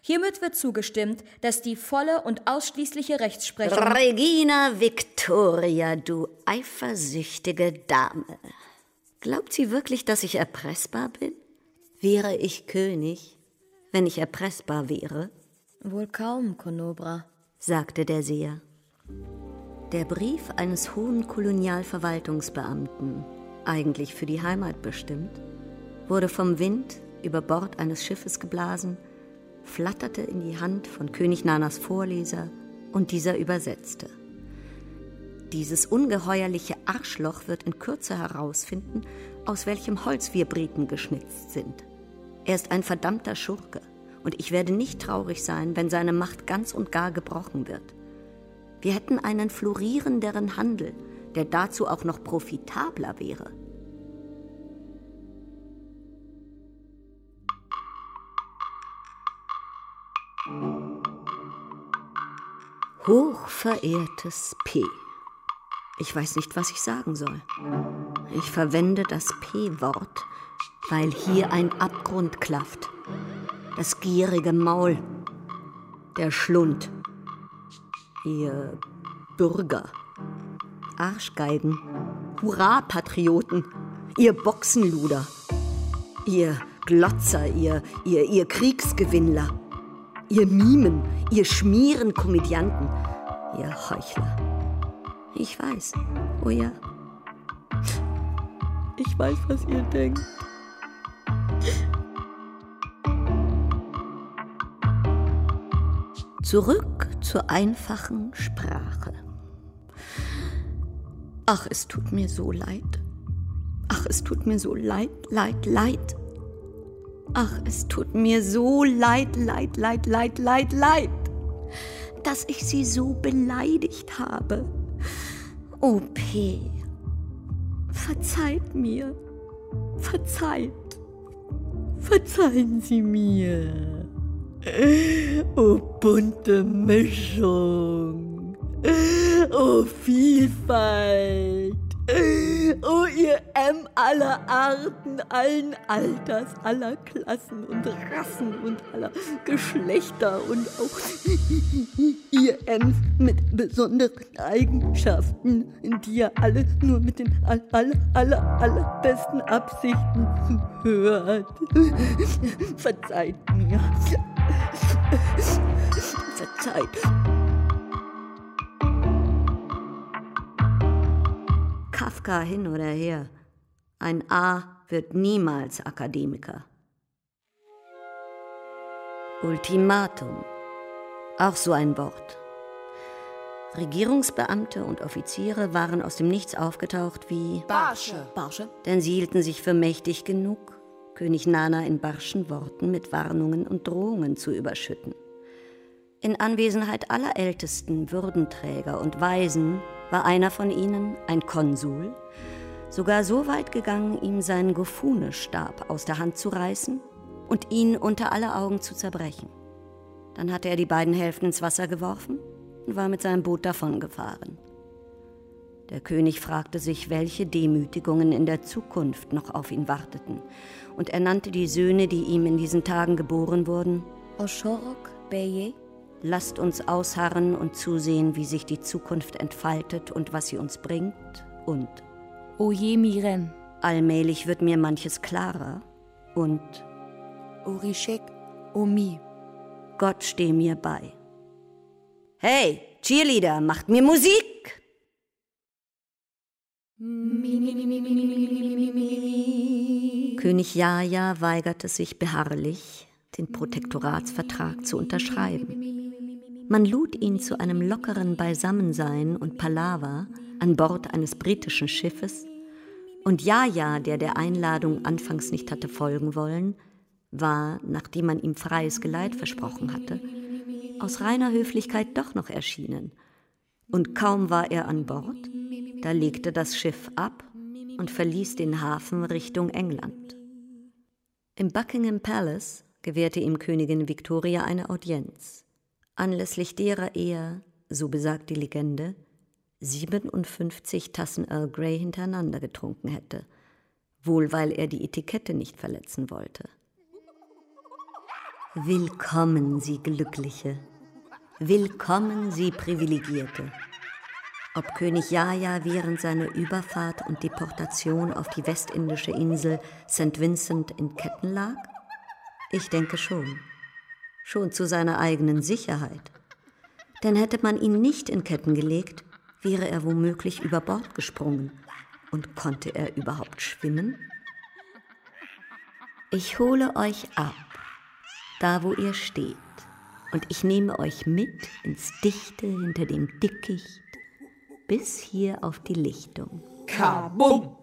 Hiermit wird zugestimmt, dass die volle und ausschließliche Rechtsprechung. Regina Victoria, du eifersüchtige Dame. Glaubt sie wirklich, dass ich erpressbar bin? Wäre ich König, wenn ich erpressbar wäre? Wohl kaum, Konobra, sagte der Seher. Der Brief eines hohen Kolonialverwaltungsbeamten, eigentlich für die Heimat bestimmt, wurde vom Wind über Bord eines Schiffes geblasen flatterte in die Hand von König Nanas Vorleser und dieser übersetzte. Dieses ungeheuerliche Arschloch wird in Kürze herausfinden, aus welchem Holz wir Briten geschnitzt sind. Er ist ein verdammter Schurke, und ich werde nicht traurig sein, wenn seine Macht ganz und gar gebrochen wird. Wir hätten einen florierenderen Handel, der dazu auch noch profitabler wäre. Hochverehrtes P. Ich weiß nicht, was ich sagen soll. Ich verwende das P-Wort, weil hier ein Abgrund klafft. Das gierige Maul, der Schlund, ihr Bürger, Arschgeigen, Hurra-Patrioten, ihr Boxenluder, ihr Glotzer, ihr, ihr, ihr Kriegsgewinnler, ihr Mimen, ihr Schmierenkomödianten, ihr Heuchler. Ich weiß, oh ja. Ich weiß, was ihr denkt. Zurück zur einfachen Sprache. Ach, es tut mir so leid. Ach, es tut mir so leid, leid, leid. Ach, es tut mir so leid, leid, leid, leid, leid, leid, dass ich sie so beleidigt habe. O P, verzeiht mir, verzeiht, verzeihen Sie mir. O bunte Mischung, o Vielfalt, O ihr M aller Arten, allen Alters, aller Klassen und Rassen und aller Geschlechter und auch ihr M's mit besonderen Eigenschaften, die ihr alle nur mit den aller, aller, allerbesten Absichten hört. Verzeiht mir. Verzeiht. Kafka hin oder her. Ein A wird niemals Akademiker. Ultimatum. Auch so ein Wort. Regierungsbeamte und Offiziere waren aus dem Nichts aufgetaucht wie Barsche. Barsche? Denn sie hielten sich für mächtig genug, König Nana in barschen Worten mit Warnungen und Drohungen zu überschütten. In Anwesenheit aller Ältesten, Würdenträger und Weisen war einer von ihnen, ein Konsul, sogar so weit gegangen, ihm seinen Gofune-Stab aus der Hand zu reißen und ihn unter alle Augen zu zerbrechen. Dann hatte er die beiden Hälften ins Wasser geworfen und war mit seinem Boot davongefahren. Der König fragte sich, welche Demütigungen in der Zukunft noch auf ihn warteten, und er nannte die Söhne, die ihm in diesen Tagen geboren wurden, Oshorok Beye, Lasst uns ausharren und zusehen, wie sich die Zukunft entfaltet und was sie uns bringt. Und Oye Miren, allmählich wird mir manches klarer. Und Orishek Omi. Gott steh mir bei. Hey, Cheerleader, macht mir Musik! König Jaja weigerte sich beharrlich, den Protektoratsvertrag zu unterschreiben. Man lud ihn zu einem lockeren Beisammensein und Palaver an Bord eines britischen Schiffes, und Jaja, der der Einladung anfangs nicht hatte folgen wollen, war, nachdem man ihm freies Geleit versprochen hatte, aus reiner Höflichkeit doch noch erschienen. Und kaum war er an Bord, da legte das Schiff ab und verließ den Hafen Richtung England. Im Buckingham Palace gewährte ihm Königin Victoria eine Audienz, anlässlich derer er, so besagt die Legende, 57 Tassen Earl Grey hintereinander getrunken hätte, wohl weil er die Etikette nicht verletzen wollte. Willkommen, Sie Glückliche, willkommen, Sie Privilegierte. Ob König Jaja während seiner Überfahrt und Deportation auf die westindische Insel St. Vincent in Ketten lag? Ich denke schon. Schon zu seiner eigenen Sicherheit. Denn hätte man ihn nicht in Ketten gelegt, wäre er womöglich über Bord gesprungen. Und konnte er überhaupt schwimmen? Ich hole euch ab, da wo ihr steht, und ich nehme euch mit ins Dichte hinter dem Dickicht bis hier auf die Lichtung. Kabum!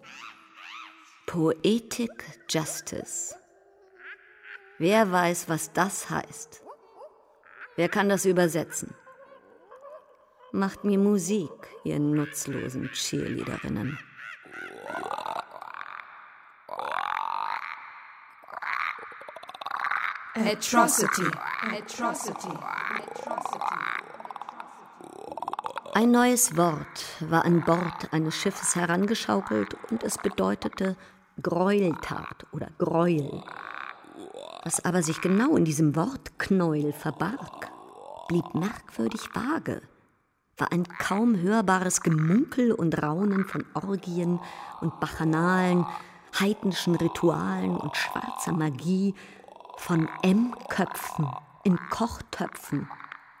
Poetic Justice. Wer weiß, was das heißt? Wer kann das übersetzen? Macht mir Musik, ihr nutzlosen Cheerleaderinnen. Atrocity. Atrocity. Ein neues Wort war an Bord eines Schiffes herangeschaukelt und es bedeutete Gräueltat oder Gräuel. Was aber sich genau in diesem Wort Knäuel verbarg, blieb merkwürdig vage, war ein kaum hörbares Gemunkel und Raunen von Orgien und Bacchanalen, heidnischen Ritualen und schwarzer Magie, von M-Köpfen in Kochtöpfen,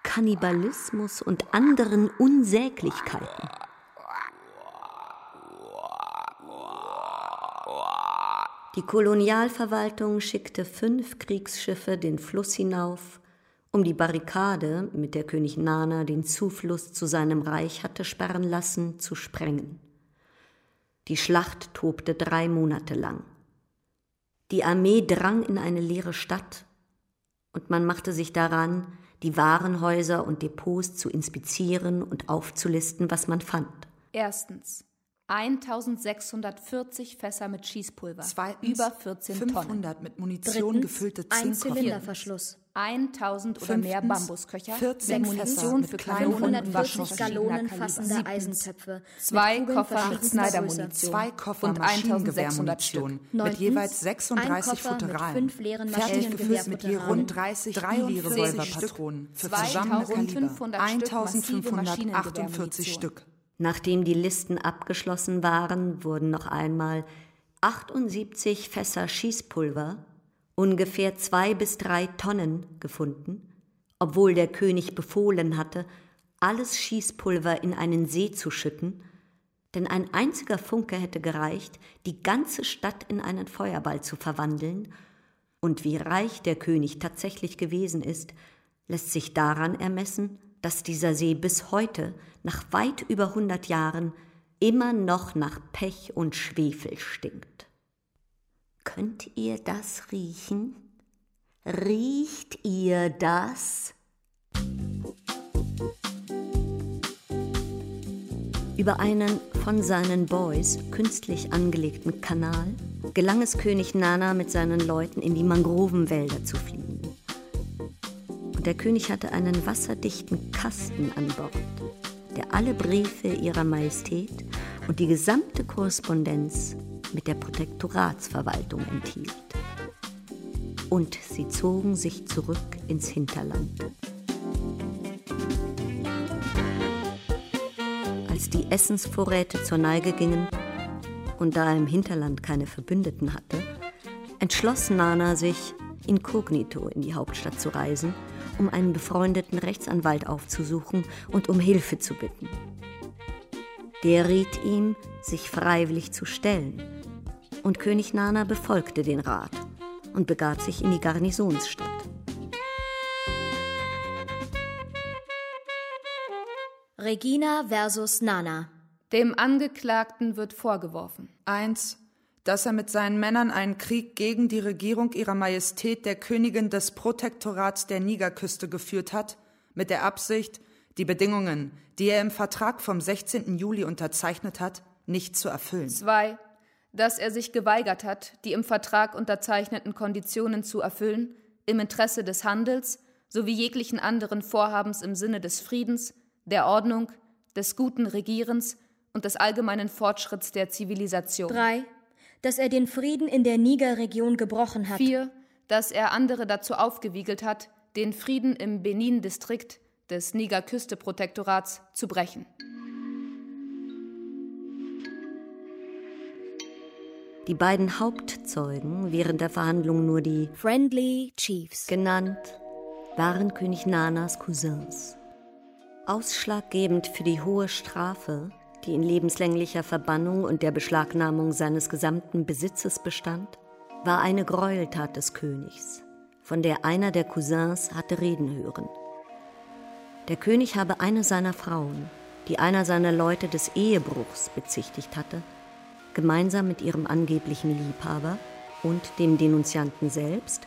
Kannibalismus und anderen Unsäglichkeiten. Die Kolonialverwaltung schickte fünf Kriegsschiffe den Fluss hinauf, um die Barrikade, mit der König Nana den Zufluss zu seinem Reich hatte sperren lassen, zu sprengen. Die Schlacht tobte drei Monate lang. Die Armee drang in eine leere Stadt und man machte sich daran, die Warenhäuser und Depots zu inspizieren und aufzulisten, was man fand. Erstens 1640 Fässer mit Schießpulver, Zweitens, über 14 500 Tonnen. mit Munition Drittens, gefüllte ein Zinkkoffer. Zylinderverschluss. 1000 oder mehr Bambusköcher 14 mit Munition für mit Kanonen und 540 Waffen Gallonen fassende. Eisentöpfe. Zwei mit Koffer Größe. Schneidermunition. Zwei Koffer Und 1600 Stück. Maschinengewehrmunition mit jeweils ein 36 Koffer mit Futteralen. fünf leeren Fertig gefüllt mit je rund 30 Billy-Revolverpatronen für zusammen 2500 Stück massive 1548 Maschinengewehrmunition. Stück. Nachdem die Listen abgeschlossen waren, wurden noch einmal 78 Fässer Schießpulver, ungefähr zwei bis drei Tonnen, gefunden, obwohl der König befohlen hatte, alles Schießpulver in einen See zu schütten, denn ein einziger Funke hätte gereicht, die ganze Stadt in einen Feuerball zu verwandeln, und wie reich der König tatsächlich gewesen ist, lässt sich daran ermessen, dass dieser See bis heute, nach weit über hundert Jahren, immer noch nach Pech und Schwefel stinkt. Könnt ihr das riechen? Riecht ihr das? Über einen von seinen Boys künstlich angelegten Kanal gelang es König Nana mit seinen Leuten in die Mangrovenwälder zu fliegen. Der König hatte einen wasserdichten Kasten an Bord, der alle Briefe ihrer Majestät und die gesamte Korrespondenz mit der Protektoratsverwaltung enthielt. Und sie zogen sich zurück ins Hinterland. Als die Essensvorräte zur Neige gingen und da er im Hinterland keine Verbündeten hatte, entschloss Nana sich, inkognito in die Hauptstadt zu reisen, um einen befreundeten Rechtsanwalt aufzusuchen und um Hilfe zu bitten. Der riet ihm, sich freiwillig zu stellen, und König Nana befolgte den Rat und begab sich in die Garnisonsstadt. Regina versus Nana. Dem Angeklagten wird vorgeworfen. Eins, dass er mit seinen Männern einen Krieg gegen die Regierung ihrer Majestät der Königin des Protektorats der Nigerküste geführt hat, mit der Absicht, die Bedingungen, die er im Vertrag vom 16. Juli unterzeichnet hat, nicht zu erfüllen. Zwei, dass er sich geweigert hat, die im Vertrag unterzeichneten Konditionen zu erfüllen, im Interesse des Handels sowie jeglichen anderen Vorhabens im Sinne des Friedens, der Ordnung, des guten Regierens und des allgemeinen Fortschritts der Zivilisation. Drei, dass er den Frieden in der Nigerregion gebrochen hat. Vier, dass er andere dazu aufgewiegelt hat, den Frieden im Benin-Distrikt des Nigerküste-Protektorats zu brechen. Die beiden Hauptzeugen, während der Verhandlung nur die Friendly Chiefs. genannt, waren König Nanas Cousins. Ausschlaggebend für die hohe Strafe, die in lebenslänglicher Verbannung und der Beschlagnahmung seines gesamten Besitzes bestand, war eine Gräueltat des Königs, von der einer der Cousins hatte reden hören. Der König habe eine seiner Frauen, die einer seiner Leute des Ehebruchs bezichtigt hatte, gemeinsam mit ihrem angeblichen Liebhaber und dem Denunzianten selbst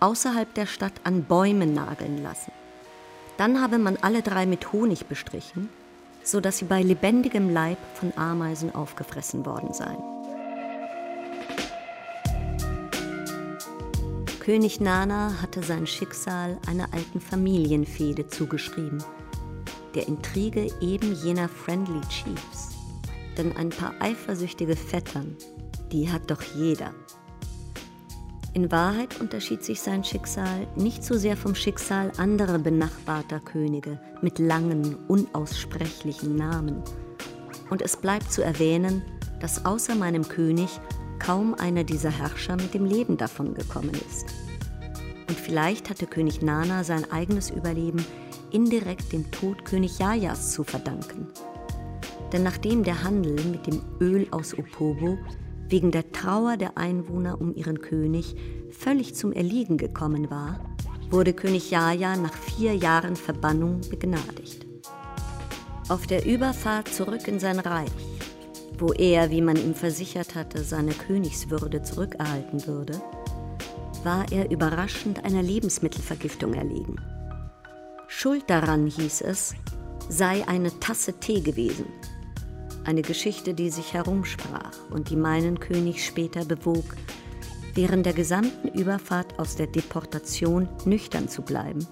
außerhalb der Stadt an Bäumen nageln lassen. Dann habe man alle drei mit Honig bestrichen so dass sie bei lebendigem Leib von Ameisen aufgefressen worden seien. König Nana hatte sein Schicksal einer alten Familienfehde zugeschrieben, der Intrige eben jener Friendly Chiefs. Denn ein paar eifersüchtige Vettern, die hat doch jeder. In Wahrheit unterschied sich sein Schicksal nicht so sehr vom Schicksal anderer benachbarter Könige mit langen, unaussprechlichen Namen. Und es bleibt zu erwähnen, dass außer meinem König kaum einer dieser Herrscher mit dem Leben davongekommen ist. Und vielleicht hatte König Nana sein eigenes Überleben indirekt dem Tod König Jajas zu verdanken. Denn nachdem der Handel mit dem Öl aus Opobo wegen der Trauer der Einwohner um ihren König völlig zum Erliegen gekommen war, wurde König Jaja nach vier Jahren Verbannung begnadigt. Auf der Überfahrt zurück in sein Reich, wo er, wie man ihm versichert hatte, seine Königswürde zurückerhalten würde, war er überraschend einer Lebensmittelvergiftung erlegen. Schuld daran, hieß es, sei eine Tasse Tee gewesen, eine Geschichte, die sich herumsprach und die meinen König später bewog, während der gesamten Überfahrt aus der Deportation nüchtern zu bleiben.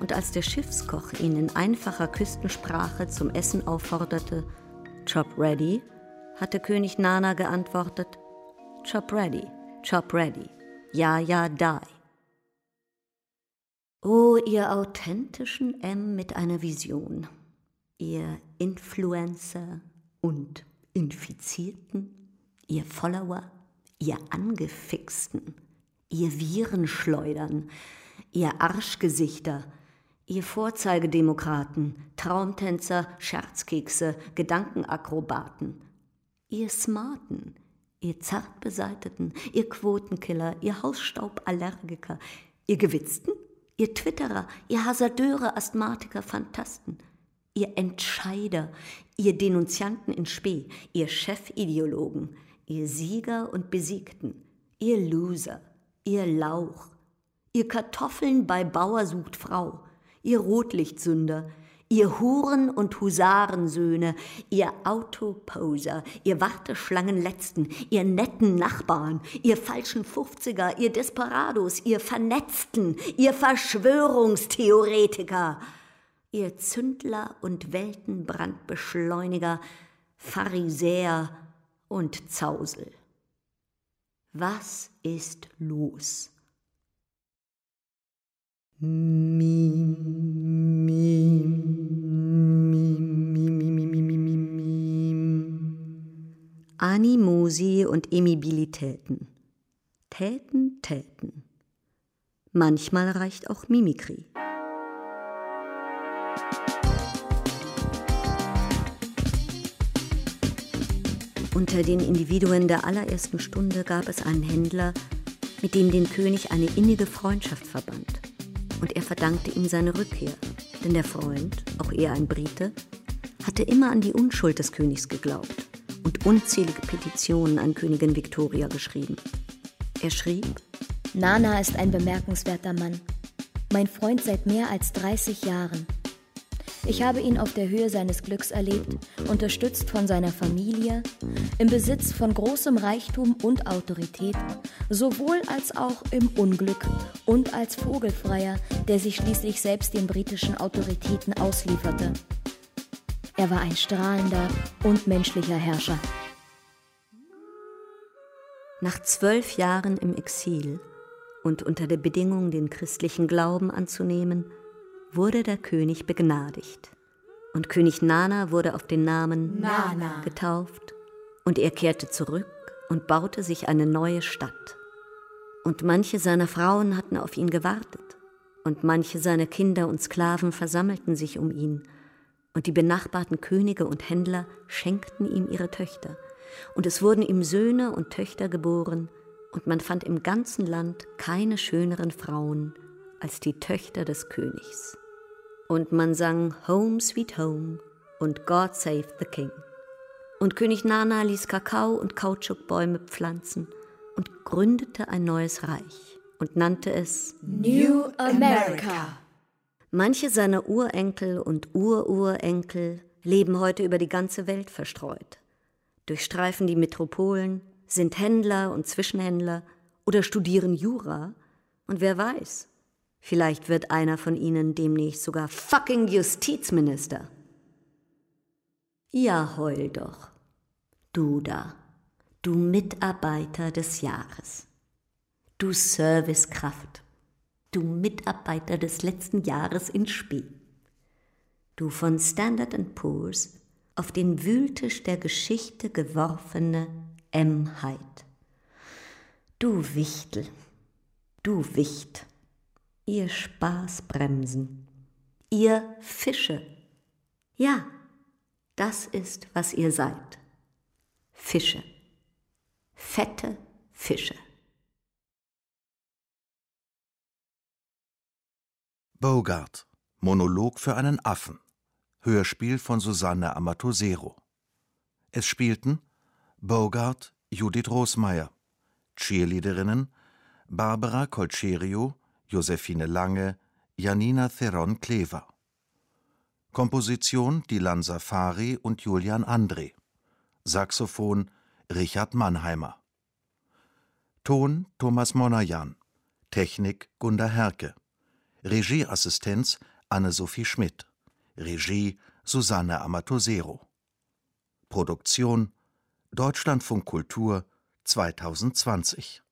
Und als der Schiffskoch ihn in einfacher Küstensprache zum Essen aufforderte, Chop ready, hatte König Nana geantwortet, Chop ready, chop ready, ja, ja, die. O ihr authentischen M mit einer Vision, ihr Influencer, und Infizierten, ihr Follower, ihr Angefixten, ihr Virenschleudern, ihr Arschgesichter, ihr Vorzeigedemokraten, Traumtänzer, Scherzkekse, Gedankenakrobaten, ihr Smarten, ihr Zartbeseiteten, ihr Quotenkiller, ihr Hausstauballergiker, ihr Gewitzten, ihr Twitterer, ihr Hasardeure, Asthmatiker, Fantasten – ihr Entscheider, ihr Denunzianten in Spee, ihr Chefideologen, ihr Sieger und Besiegten, ihr Loser, ihr Lauch, ihr Kartoffeln bei Bauer sucht Frau, ihr Rotlichtsünder, ihr Huren- und Husarensöhne, ihr Autoposer, ihr Warteschlangenletzten, ihr netten Nachbarn, ihr falschen Fünfziger, ihr Desperados, ihr Vernetzten, ihr Verschwörungstheoretiker, ihr Zündler und Weltenbrandbeschleuniger, Pharisäer und Zausel. Was ist los? Mim, mim, mim, mim, mim, mim, mim. Animosi und Emibilitäten. Täten, Täten. Manchmal reicht auch Mimikrie. Unter den Individuen der allerersten Stunde gab es einen Händler, mit dem den König eine innige Freundschaft verband. Und er verdankte ihm seine Rückkehr, denn der Freund, auch er ein Brite, hatte immer an die Unschuld des Königs geglaubt und unzählige Petitionen an Königin Victoria geschrieben. Er schrieb: Nana ist ein bemerkenswerter Mann. Mein Freund seit mehr als 30 Jahren. Ich habe ihn auf der Höhe seines Glücks erlebt, unterstützt von seiner Familie, im Besitz von großem Reichtum und Autorität, sowohl als auch im Unglück und als Vogelfreier, der sich schließlich selbst den britischen Autoritäten auslieferte. Er war ein strahlender und menschlicher Herrscher. Nach zwölf Jahren im Exil und unter der Bedingung, den christlichen Glauben anzunehmen, wurde der König begnadigt. Und König Nana wurde auf den Namen Nana getauft, und er kehrte zurück und baute sich eine neue Stadt. Und manche seiner Frauen hatten auf ihn gewartet, und manche seiner Kinder und Sklaven versammelten sich um ihn, und die benachbarten Könige und Händler schenkten ihm ihre Töchter, und es wurden ihm Söhne und Töchter geboren, und man fand im ganzen Land keine schöneren Frauen als die Töchter des Königs und man sang Home Sweet Home und God Save the King. Und König Nana ließ Kakao und Kautschukbäume pflanzen und gründete ein neues Reich und nannte es New America. Manche seiner Urenkel und Ururenkel leben heute über die ganze Welt verstreut, durchstreifen die Metropolen, sind Händler und Zwischenhändler oder studieren Jura und wer weiß, vielleicht wird einer von ihnen demnächst sogar fucking Justizminister. Ja, heul doch. Du da, du Mitarbeiter des Jahres. Du Servicekraft. Du Mitarbeiter des letzten Jahres in Spee. Du von Standard Poor's auf den Wühltisch der Geschichte geworfene M. Hyde. Du Wichtel, du Wicht, ihr Spaßbremsen, ihr Fische. Ja, das ist, was ihr seid. Fische. Fette Fische. Bogart. Monolog für einen Affen. Hörspiel von Susanne Amatosero. Es spielten Bogart, Judith Rosmeier, Cheerleaderinnen Barbara Colcerio, Josephine Lange, Janina Theron Klever. Komposition Dilan Safari und Julian André. Saxophon Richard Mannheimer. Ton Thomas Monajan. Technik Gunda Herke. Regieassistenz Anne-Sophie Schmidt. Regie Susanne Amatosero. Produktion Deutschlandfunk Kultur 2020